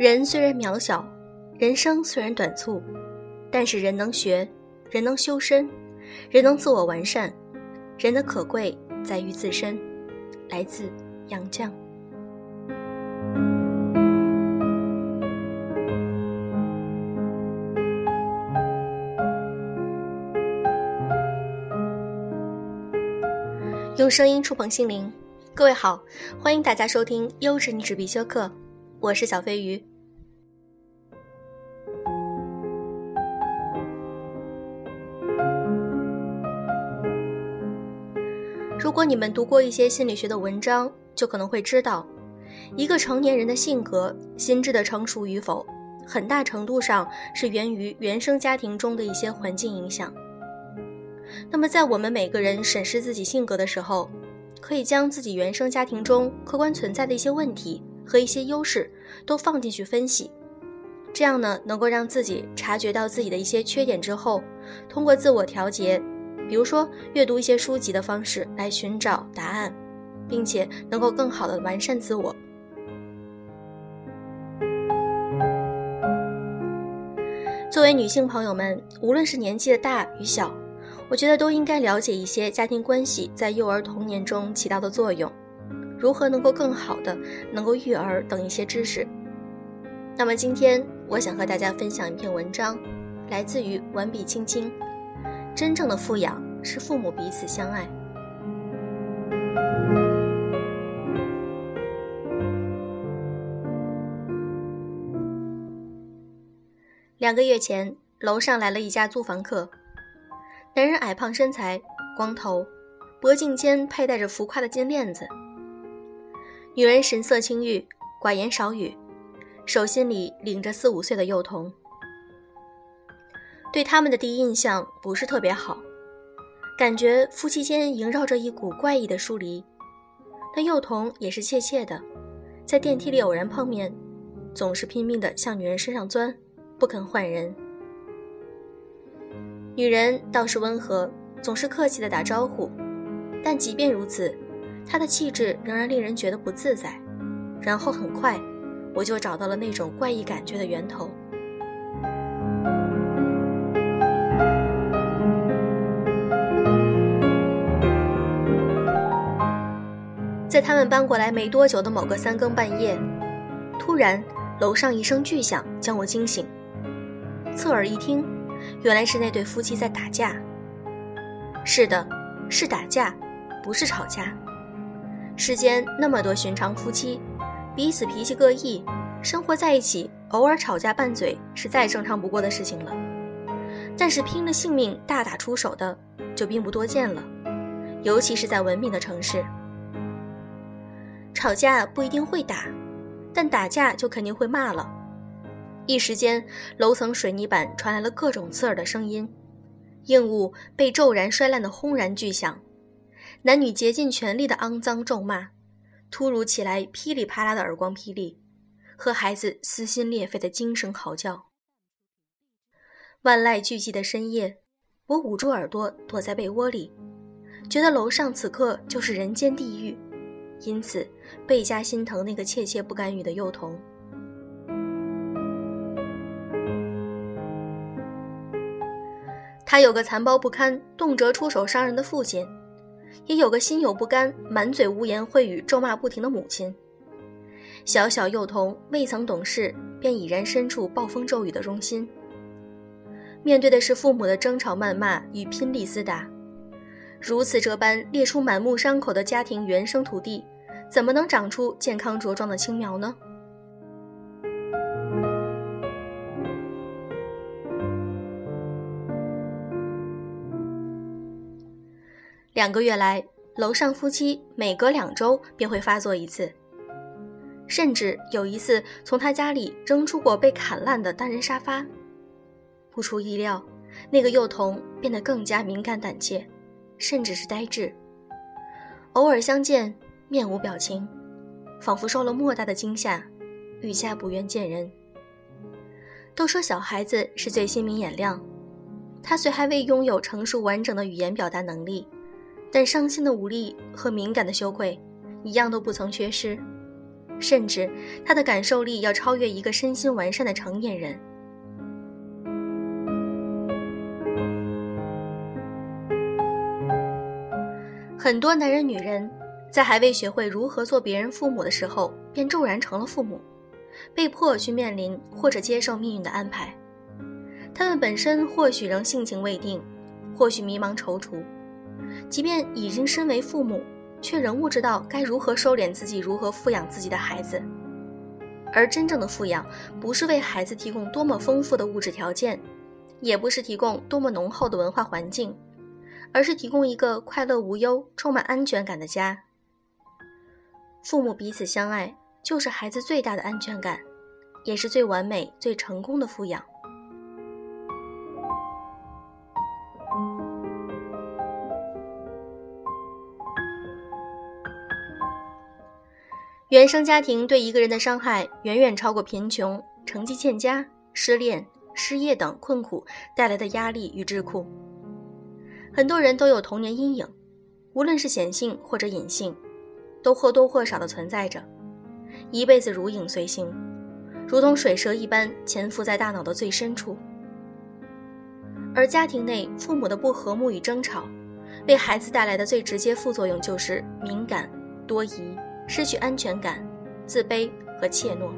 人虽然渺小，人生虽然短促，但是人能学，人能修身，人能自我完善，人的可贵在于自身。来自杨绛。用声音触碰心灵，各位好，欢迎大家收听优质励志必修课，我是小飞鱼。如果你们读过一些心理学的文章，就可能会知道，一个成年人的性格、心智的成熟与否，很大程度上是源于原生家庭中的一些环境影响。那么，在我们每个人审视自己性格的时候，可以将自己原生家庭中客观存在的一些问题和一些优势都放进去分析，这样呢，能够让自己察觉到自己的一些缺点之后，通过自我调节，比如说阅读一些书籍的方式来寻找答案，并且能够更好的完善自我。作为女性朋友们，无论是年纪的大与小。我觉得都应该了解一些家庭关系在幼儿童年中起到的作用，如何能够更好的能够育儿等一些知识。那么今天我想和大家分享一篇文章，来自于完笔青青。真正的富养是父母彼此相爱。两个月前，楼上来了一家租房客。男人矮胖身材，光头，脖颈间佩戴着浮夸的金链子。女人神色清郁，寡言少语，手心里领着四五岁的幼童。对他们的第一印象不是特别好，感觉夫妻间萦绕着一股怪异的疏离。那幼童也是怯怯的，在电梯里偶然碰面，总是拼命地向女人身上钻，不肯换人。女人倒是温和，总是客气的打招呼，但即便如此，她的气质仍然令人觉得不自在。然后很快，我就找到了那种怪异感觉的源头。在他们搬过来没多久的某个三更半夜，突然楼上一声巨响将我惊醒，侧耳一听。原来是那对夫妻在打架。是的，是打架，不是吵架。世间那么多寻常夫妻，彼此脾气各异，生活在一起，偶尔吵架拌嘴是再正常不过的事情了。但是拼了性命大打出手的，就并不多见了，尤其是在文明的城市。吵架不一定会打，但打架就肯定会骂了。一时间，楼层水泥板传来了各种刺耳的声音，硬物被骤然摔烂的轰然巨响，男女竭尽全力的肮脏咒骂，突如其来噼里啪啦的耳光霹雳，和孩子撕心裂肺的惊声嚎叫。万籁俱寂的深夜，我捂住耳朵躲在被窝里，觉得楼上此刻就是人间地狱，因此倍加心疼那个怯怯不敢语的幼童。他有个残暴不堪、动辄出手伤人的父亲，也有个心有不甘、满嘴污言秽语、咒骂不停的母亲。小小幼童未曾懂事，便已然身处暴风骤雨的中心。面对的是父母的争吵、谩骂与拼力厮打，如此这般列出满目伤口的家庭原生土地，怎么能长出健康茁壮的青苗呢？两个月来，楼上夫妻每隔两周便会发作一次，甚至有一次从他家里扔出过被砍烂的单人沙发。不出意料，那个幼童变得更加敏感胆怯，甚至是呆滞。偶尔相见，面无表情，仿佛受了莫大的惊吓，愈加不愿见人。都说小孩子是最心明眼亮，他虽还未拥有成熟完整的语言表达能力。但伤心的无力和敏感的羞愧，一样都不曾缺失。甚至他的感受力要超越一个身心完善的成年人。很多男人、女人在还未学会如何做别人父母的时候，便骤然成了父母，被迫去面临或者接受命运的安排。他们本身或许仍性情未定，或许迷茫踌躇，即便已经身为父母，却仍不知道该如何收敛自己，如何抚养自己的孩子。而真正的富养，不是为孩子提供多么丰富的物质条件，也不是提供多么浓厚的文化环境。而是提供一个快乐无忧、充满安全感的家。父母彼此相爱，就是孩子最大的安全感，也是最完美、最成功的富养。原生家庭对一个人的伤害，远远超过贫穷、成绩欠佳、失恋、失业等困苦带来的压力与桎梏。很多人都有童年阴影，无论是显性或者隐性，都或多或少的存在着，一辈子如影随形，如同水蛇一般潜伏在大脑的最深处。而家庭内父母的不和睦与争吵，为孩子带来的最直接副作用就是敏感、多疑、失去安全感、自卑和怯懦。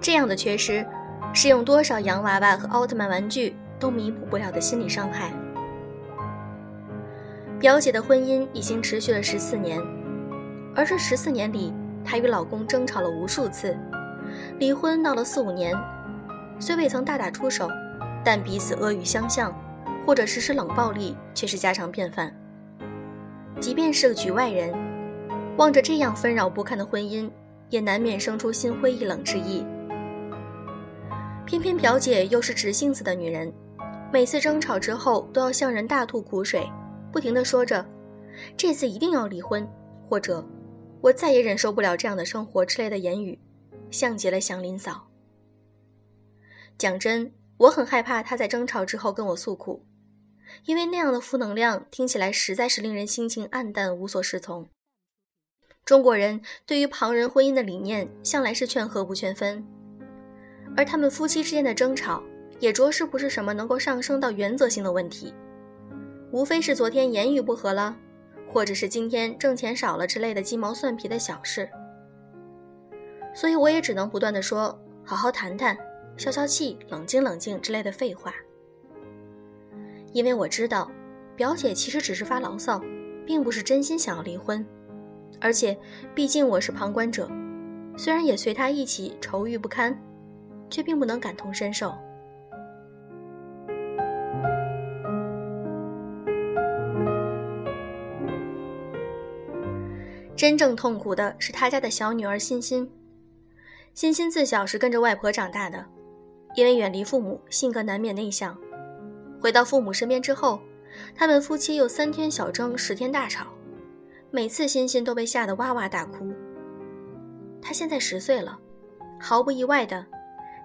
这样的缺失，是用多少洋娃娃和奥特曼玩具都弥补不了的心理伤害。表姐的婚姻已经持续了十四年，而这十四年里，她与老公争吵了无数次，离婚闹了四五年。虽未曾大打出手，但彼此恶语相向，或者实施冷暴力却是家常便饭。即便是个局外人，望着这样纷扰不堪的婚姻，也难免生出心灰意冷之意。偏偏表姐又是直性子的女人，每次争吵之后都要向人大吐苦水。不停地说着：“这次一定要离婚，或者我再也忍受不了这样的生活之类的言语，像极了祥林嫂。讲真，我很害怕她在争吵之后跟我诉苦，因为那样的负能量听起来实在是令人心情黯淡、无所适从。中国人对于旁人婚姻的理念向来是劝和不劝分，而他们夫妻之间的争吵也着实不是什么能够上升到原则性的问题。”无非是昨天言语不合了，或者是今天挣钱少了之类的鸡毛蒜皮的小事，所以我也只能不断的说好好谈谈，消消气，冷静冷静之类的废话。因为我知道，表姐其实只是发牢骚，并不是真心想要离婚，而且毕竟我是旁观者，虽然也随她一起愁郁不堪，却并不能感同身受。真正痛苦的是他家的小女儿欣欣。欣欣自小是跟着外婆长大的，因为远离父母，性格难免内向。回到父母身边之后，他们夫妻又三天小争，十天大吵，每次欣欣都被吓得哇哇大哭。她现在十岁了，毫不意外的，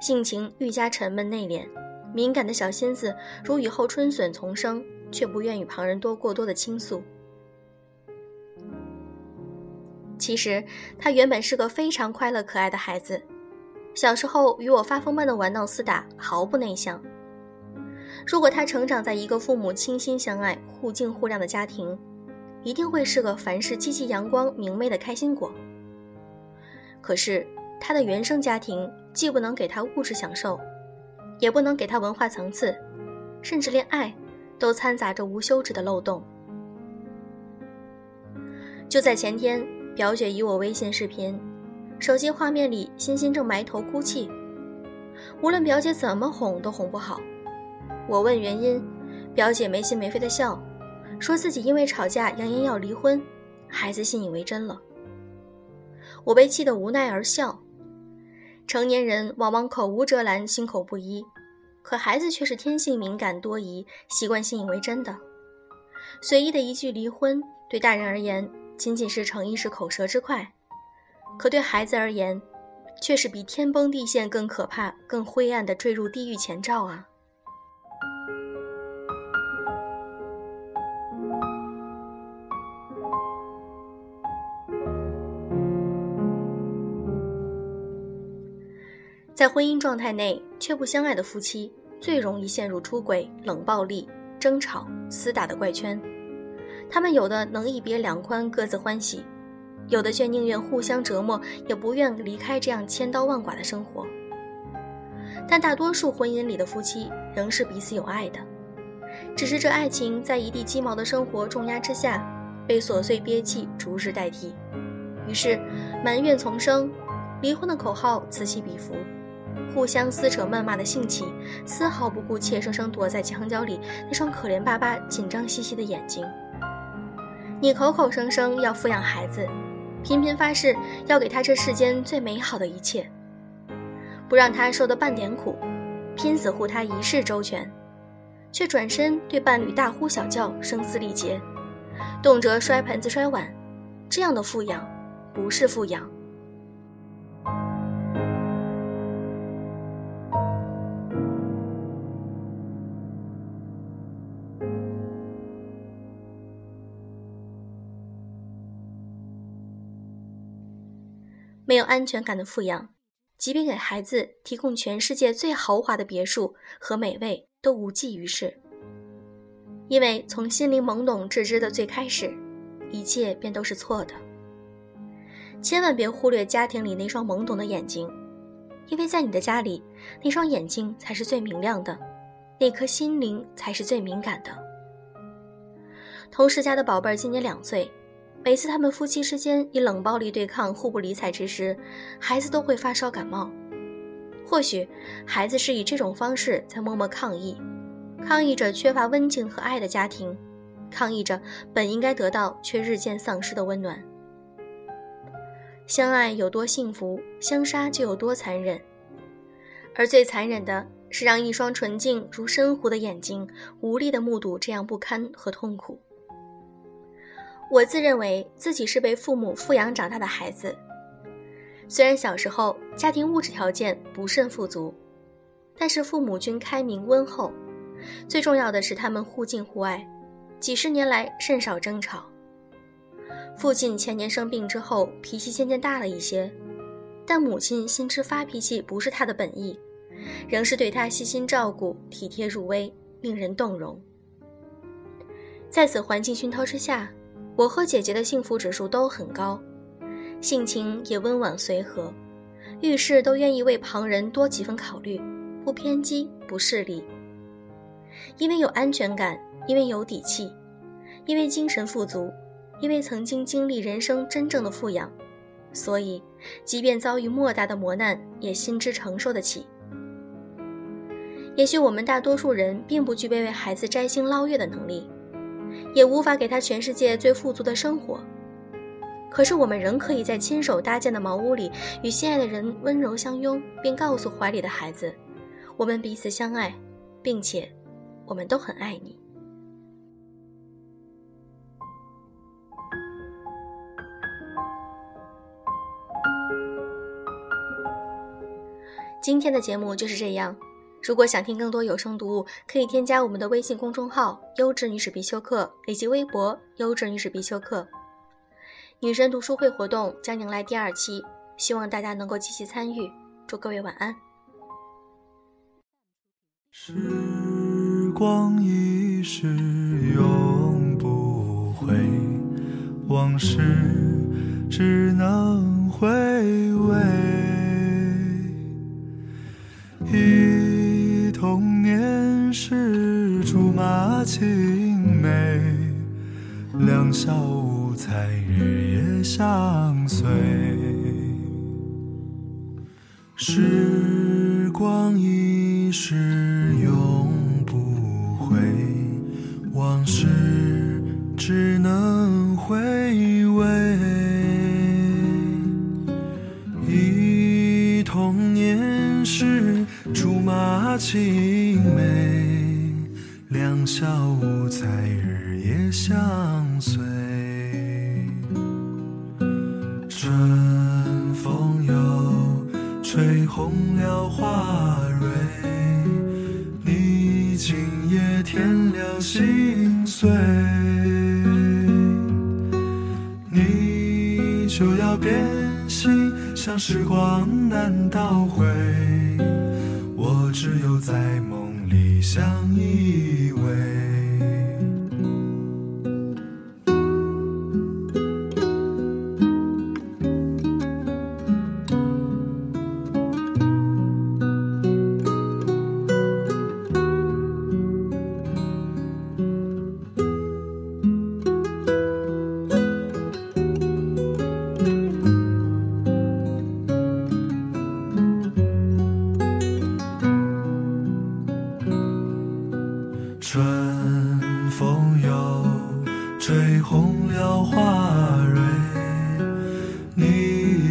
性情愈加沉闷内敛，敏感的小心思如雨后春笋丛生，却不愿与旁人多过多的倾诉。其实他原本是个非常快乐可爱的孩子，小时候与我发疯般的玩闹厮打，毫不内向。如果他成长在一个父母倾心相爱、互敬互谅的家庭，一定会是个凡事积极阳光、明媚的开心果。可是他的原生家庭既不能给他物质享受，也不能给他文化层次，甚至连爱都掺杂着无休止的漏洞。就在前天。表姐与我微信视频，手机画面里，欣欣正埋头哭泣。无论表姐怎么哄，都哄不好。我问原因，表姐没心没肺的笑，说自己因为吵架扬言要离婚，孩子信以为真了。我被气得无奈而笑。成年人往往口无遮拦，心口不一，可孩子却是天性敏感多疑，习惯信以为真的。随意的一句离婚，对大人而言。仅仅是逞一时口舌之快，可对孩子而言，却是比天崩地陷更可怕、更灰暗的坠入地狱前兆啊！在婚姻状态内却不相爱的夫妻，最容易陷入出轨、冷暴力、争吵、厮打的怪圈。他们有的能一别两宽，各自欢喜；有的却宁愿互相折磨，也不愿离开这样千刀万剐的生活。但大多数婚姻里的夫妻仍是彼此有爱的，只是这爱情在一地鸡毛的生活重压之下，被琐碎憋气逐日代替，于是埋怨丛生，离婚的口号此起彼伏，互相撕扯谩骂的兴起，丝毫不顾怯生生躲在墙角里那双可怜巴巴、紧张兮兮的眼睛。你口口声声要抚养孩子，频频发誓要给他这世间最美好的一切。不让他受的半点苦，拼死护他一世周全，却转身对伴侣大呼小叫、声嘶力竭，动辄摔盆子摔碗，这样的富养，不是富养。没有安全感的富养。即便给孩子提供全世界最豪华的别墅和美味，都无济于事。因为从心灵懵懂至知的最开始，一切便都是错的。千万别忽略家庭里那双懵懂的眼睛，因为在你的家里，那双眼睛才是最明亮的，那颗心灵才是最敏感的。同事家的宝贝今年两岁。每次他们夫妻之间以冷暴力对抗、互不理睬之时，孩子都会发烧感冒。或许孩子是以这种方式在默默抗议，抗议着缺乏温情和爱的家庭，抗议着本应该得到却日渐丧失的温暖。相爱有多幸福，相杀就有多残忍。而最残忍的是，让一双纯净如深湖的眼睛无力地目睹这样不堪和痛苦。我自认为自己是被父母富养长大的孩子，虽然小时候家庭物质条件不甚富足，但是父母均开明温厚，最重要的是他们互敬互爱，几十年来甚少争吵。父亲前年生病之后脾气渐渐大了一些，但母亲心知发脾气不是他的本意，仍是对他细心照顾、体贴入微，令人动容。在此环境熏陶之下。我和姐姐的幸福指数都很高，性情也温婉随和，遇事都愿意为旁人多几分考虑，不偏激不势利。因为有安全感，因为有底气，因为精神富足，因为曾经经历人生真正的富养，所以即便遭遇莫大的磨难，也心知承受得起。也许我们大多数人并不具备为孩子摘星捞月的能力。也无法给他全世界最富足的生活，可是我们仍可以在亲手搭建的茅屋里，与心爱的人温柔相拥，并告诉怀里的孩子：“我们彼此相爱，并且我们都很爱你。”今天的节目就是这样。如果想听更多有声读物，可以添加我们的微信公众号“优质女史必修课”以及微博“优质女史必修课”。女神读书会活动将迎来第二期，希望大家能够积极参与。祝各位晚安。时光一逝永不回，往事只能回味。一青梅，两小无猜日夜相随。是两小无猜，日夜相随。春风又吹红了花蕊，你今夜添了心碎，你就要变心，像时光难倒回。我只有在梦里相依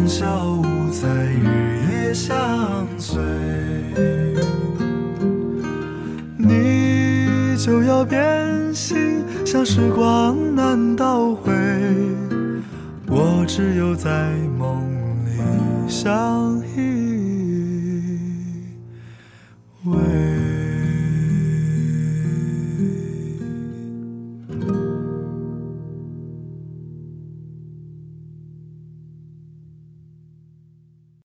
两小无猜日夜相随。你就要变心，像时光难倒回，我只有在梦里相